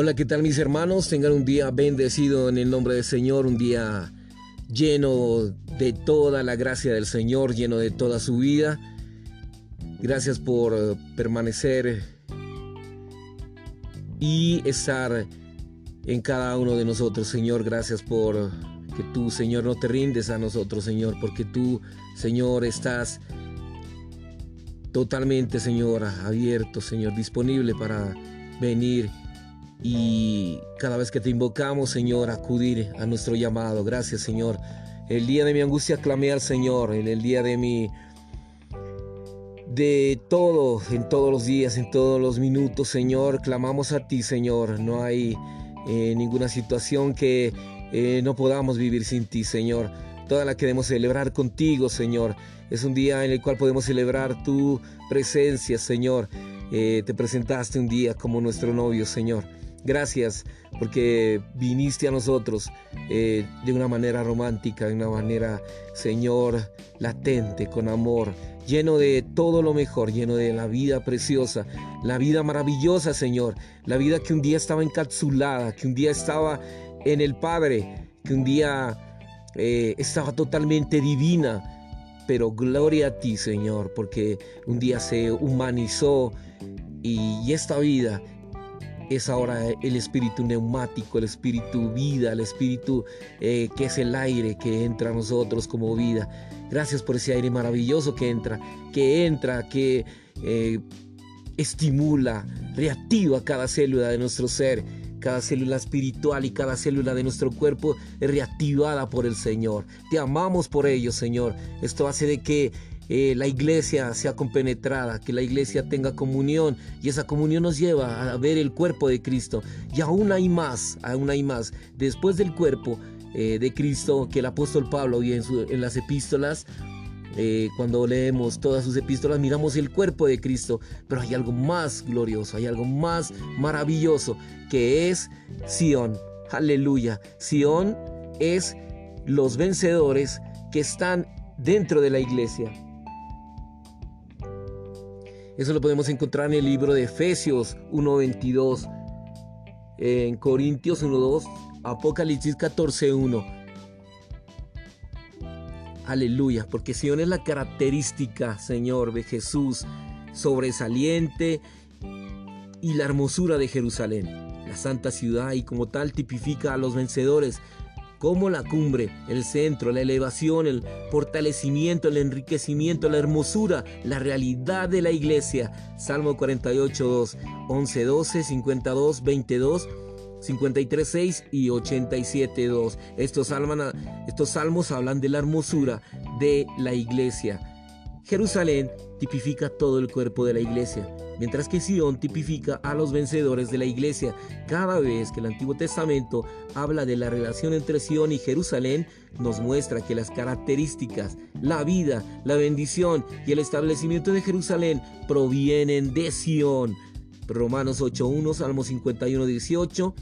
Hola, ¿qué tal mis hermanos? Tengan un día bendecido en el nombre del Señor, un día lleno de toda la gracia del Señor, lleno de toda su vida. Gracias por permanecer y estar en cada uno de nosotros, Señor. Gracias por que tú, Señor, no te rindes a nosotros, Señor, porque tú, Señor, estás totalmente, Señor, abierto, Señor, disponible para venir y cada vez que te invocamos, Señor, acudir a nuestro llamado. Gracias, Señor. El día de mi angustia clamé al Señor. En el día de mi de todo, en todos los días, en todos los minutos, Señor, clamamos a ti, Señor. No hay eh, ninguna situación que eh, no podamos vivir sin ti, Señor. Toda la queremos celebrar contigo, Señor. Es un día en el cual podemos celebrar tu presencia, Señor. Eh, te presentaste un día como nuestro novio, Señor. Gracias porque viniste a nosotros eh, de una manera romántica, de una manera, Señor, latente, con amor, lleno de todo lo mejor, lleno de la vida preciosa, la vida maravillosa, Señor, la vida que un día estaba encapsulada, que un día estaba en el Padre, que un día eh, estaba totalmente divina. Pero gloria a ti, Señor, porque un día se humanizó y esta vida es ahora el espíritu neumático, el espíritu vida, el espíritu eh, que es el aire que entra a nosotros como vida. Gracias por ese aire maravilloso que entra, que entra, que eh, estimula, reactiva cada célula de nuestro ser. Cada célula espiritual y cada célula de nuestro cuerpo es reactivada por el Señor. Te amamos por ello, Señor. Esto hace de que eh, la iglesia sea compenetrada, que la iglesia tenga comunión y esa comunión nos lleva a ver el cuerpo de Cristo. Y aún hay más, aún hay más. Después del cuerpo eh, de Cristo que el apóstol Pablo y en, en las epístolas, eh, cuando leemos todas sus epístolas, miramos el cuerpo de Cristo, pero hay algo más glorioso, hay algo más maravilloso, que es Sión. Aleluya. Sión es los vencedores que están dentro de la iglesia. Eso lo podemos encontrar en el libro de Efesios 1.22, en Corintios 1.2, Apocalipsis 14.1. Aleluya, porque Sion es la característica, Señor, de Jesús sobresaliente y la hermosura de Jerusalén, la santa ciudad y como tal tipifica a los vencedores como la cumbre, el centro, la elevación, el fortalecimiento, el enriquecimiento, la hermosura, la realidad de la iglesia. Salmo 48, 2, 11, 12, 52, 22. 53.6 y 87.2. Estos, estos salmos hablan de la hermosura de la iglesia. Jerusalén tipifica todo el cuerpo de la iglesia, mientras que Sion tipifica a los vencedores de la iglesia. Cada vez que el Antiguo Testamento habla de la relación entre Sion y Jerusalén, nos muestra que las características, la vida, la bendición y el establecimiento de Jerusalén provienen de Sion. Romanos 8.1, Salmo 51.18,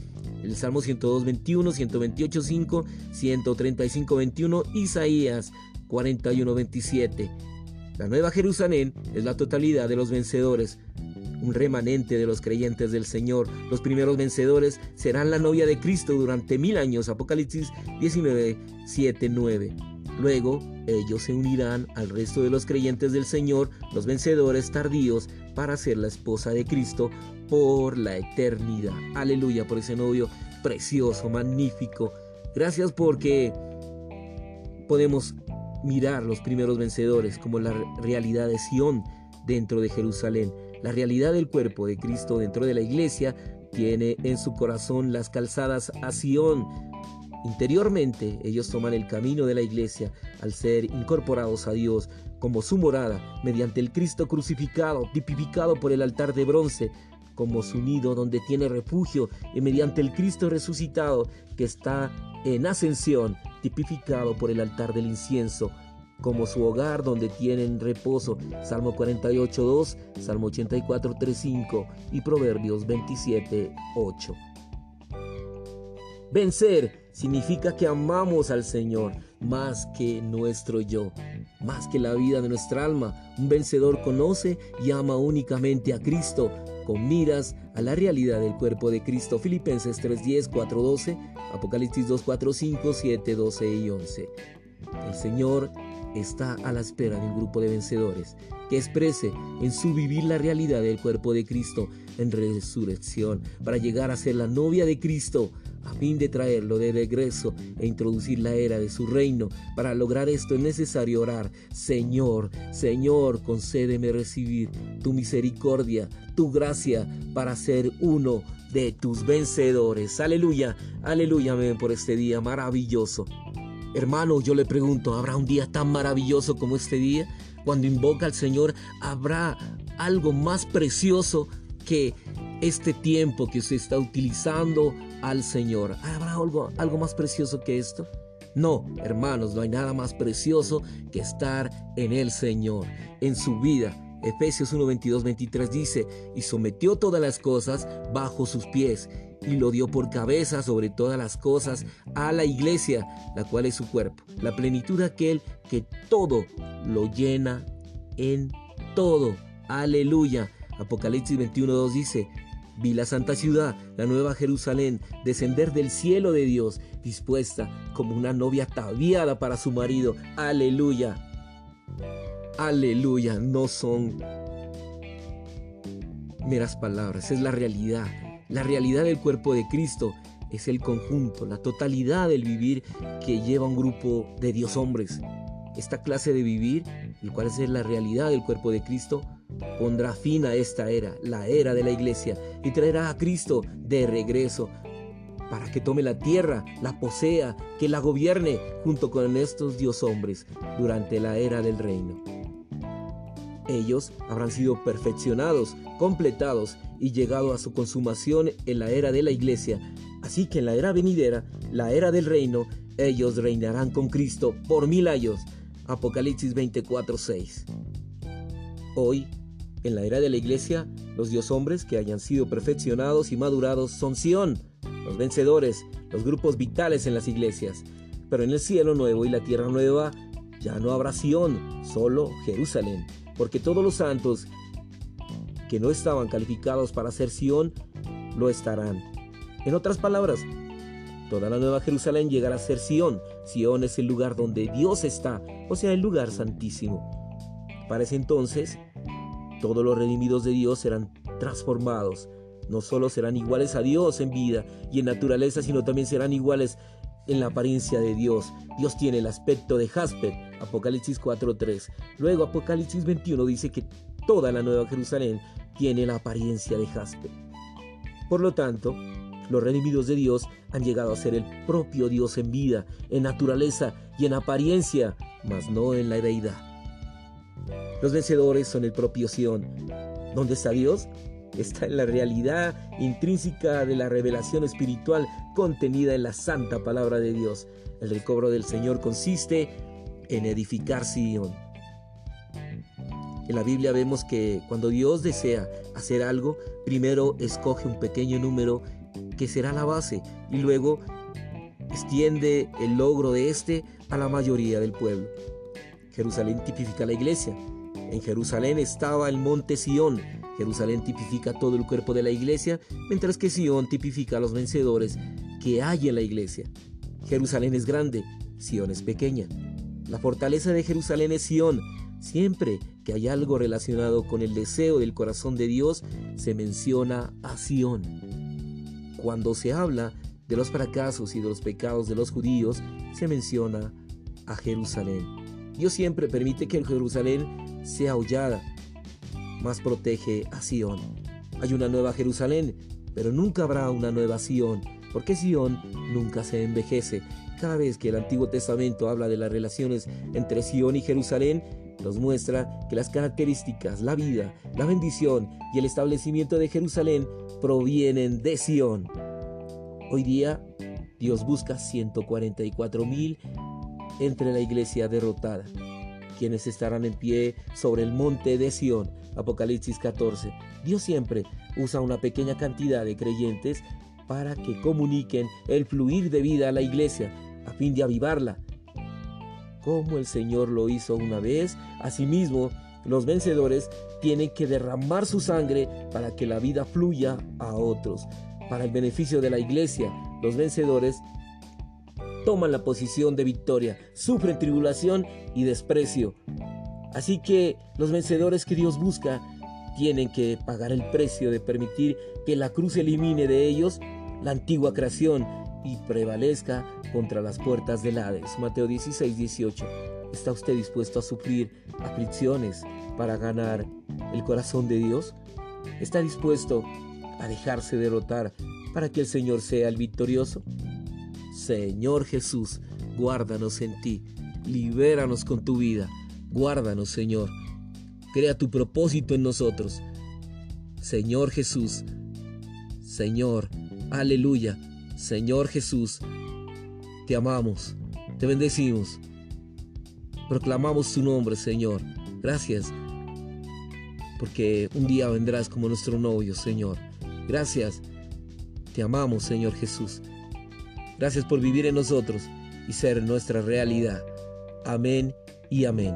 el Salmo 102.21, 128.5, 135.21, Isaías 41.27. La nueva Jerusalén es la totalidad de los vencedores, un remanente de los creyentes del Señor. Los primeros vencedores serán la novia de Cristo durante mil años. Apocalipsis 19, 7, 9. Luego ellos se unirán al resto de los creyentes del Señor, los vencedores tardíos, para ser la esposa de Cristo por la eternidad. Aleluya por ese novio precioso, magnífico. Gracias porque podemos mirar los primeros vencedores como la realidad de Sión dentro de Jerusalén. La realidad del cuerpo de Cristo dentro de la iglesia tiene en su corazón las calzadas a Sión. Interiormente ellos toman el camino de la iglesia al ser incorporados a Dios como su morada mediante el Cristo crucificado, tipificado por el altar de bronce, como su nido donde tiene refugio y mediante el Cristo resucitado que está en ascensión, tipificado por el altar del incienso, como su hogar donde tienen reposo. Salmo 48.2, Salmo 84.3.5 y Proverbios 27.8. Vencer significa que amamos al Señor más que nuestro yo, más que la vida de nuestra alma. Un vencedor conoce y ama únicamente a Cristo, con miras a la realidad del cuerpo de Cristo. Filipenses 3:10, 4:12, Apocalipsis 2, 4, 5, 7, 12 y 11. El Señor está a la espera de un grupo de vencedores que exprese en su vivir la realidad del cuerpo de Cristo en resurrección para llegar a ser la novia de Cristo a fin de traerlo de regreso e introducir la era de su reino. Para lograr esto es necesario orar, Señor, Señor, concédeme recibir tu misericordia, tu gracia para ser uno de tus vencedores. Aleluya, aleluya, amén por este día maravilloso. Hermano, yo le pregunto, ¿habrá un día tan maravilloso como este día? Cuando invoca al Señor, ¿habrá algo más precioso que este tiempo que usted está utilizando al Señor. ¿Habrá algo, más precioso que esto? No, hermanos, no hay nada más precioso que estar en el Señor, en su vida. Efesios 1, 22, 23 dice, y sometió todas las cosas bajo sus pies, y lo dio por cabeza sobre todas las cosas a la iglesia, la cual es su cuerpo, la plenitud de aquel que todo lo llena en todo. Aleluya. Apocalipsis 21, 2 dice, Vi la santa ciudad, la nueva Jerusalén, descender del cielo de Dios, dispuesta como una novia ataviada para su marido. Aleluya. Aleluya. No son meras palabras, es la realidad. La realidad del cuerpo de Cristo es el conjunto, la totalidad del vivir que lleva un grupo de Dios hombres. Esta clase de vivir, el cual es la realidad del cuerpo de Cristo, pondrá fin a esta era, la era de la iglesia, y traerá a Cristo de regreso para que tome la tierra, la posea, que la gobierne junto con estos dios hombres durante la era del reino. Ellos habrán sido perfeccionados, completados y llegado a su consumación en la era de la iglesia. Así que en la era venidera, la era del reino, ellos reinarán con Cristo por mil años. Apocalipsis 24:6. Hoy en la era de la iglesia, los dios hombres que hayan sido perfeccionados y madurados son Sión, los vencedores, los grupos vitales en las iglesias. Pero en el cielo nuevo y la tierra nueva ya no habrá Sión, solo Jerusalén, porque todos los santos que no estaban calificados para ser Sión, lo estarán. En otras palabras, toda la nueva Jerusalén llegará a ser Sión. Sión es el lugar donde Dios está, o sea, el lugar santísimo. Para ese entonces, todos los redimidos de Dios serán transformados. No solo serán iguales a Dios en vida y en naturaleza, sino también serán iguales en la apariencia de Dios. Dios tiene el aspecto de Jasper, Apocalipsis 4.3. Luego Apocalipsis 21 dice que toda la Nueva Jerusalén tiene la apariencia de Jasper. Por lo tanto, los redimidos de Dios han llegado a ser el propio Dios en vida, en naturaleza y en apariencia, mas no en la deidad. Los vencedores son el propio Sion. ¿Dónde está Dios? Está en la realidad intrínseca de la revelación espiritual contenida en la santa palabra de Dios. El recobro del Señor consiste en edificar Sion. En la Biblia vemos que cuando Dios desea hacer algo, primero escoge un pequeño número que será la base y luego extiende el logro de este a la mayoría del pueblo. Jerusalén tipifica la iglesia, en Jerusalén estaba el monte Sión. Jerusalén tipifica todo el cuerpo de la iglesia, mientras que Sión tipifica a los vencedores que hay en la iglesia. Jerusalén es grande, Sión es pequeña. La fortaleza de Jerusalén es Sión. Siempre que hay algo relacionado con el deseo del corazón de Dios, se menciona a Sión. Cuando se habla de los fracasos y de los pecados de los judíos, se menciona a Jerusalén. Dios siempre permite que Jerusalén sea hollada, más protege a Sión. Hay una nueva Jerusalén, pero nunca habrá una nueva Sión, porque Sión nunca se envejece. Cada vez que el Antiguo Testamento habla de las relaciones entre Sión y Jerusalén, nos muestra que las características, la vida, la bendición y el establecimiento de Jerusalén provienen de Sión. Hoy día, Dios busca 144 mil entre la iglesia derrotada quienes estarán en pie sobre el monte de Sión. Apocalipsis 14. Dios siempre usa una pequeña cantidad de creyentes para que comuniquen el fluir de vida a la iglesia, a fin de avivarla. como el Señor lo hizo una vez. Asimismo, los vencedores tienen que derramar su sangre para que la vida fluya a otros. Para el beneficio de la iglesia, los vencedores toman la posición de victoria, sufren tribulación y desprecio. Así que los vencedores que Dios busca tienen que pagar el precio de permitir que la cruz elimine de ellos la antigua creación y prevalezca contra las puertas del Hades. Mateo 16, 18. ¿Está usted dispuesto a sufrir aflicciones para ganar el corazón de Dios? ¿Está dispuesto a dejarse derrotar para que el Señor sea el victorioso? Señor Jesús, guárdanos en ti, libéranos con tu vida, guárdanos Señor, crea tu propósito en nosotros. Señor Jesús, Señor, aleluya, Señor Jesús, te amamos, te bendecimos, proclamamos tu nombre, Señor. Gracias, porque un día vendrás como nuestro novio, Señor. Gracias, te amamos, Señor Jesús. Gracias por vivir en nosotros y ser nuestra realidad. Amén y amén.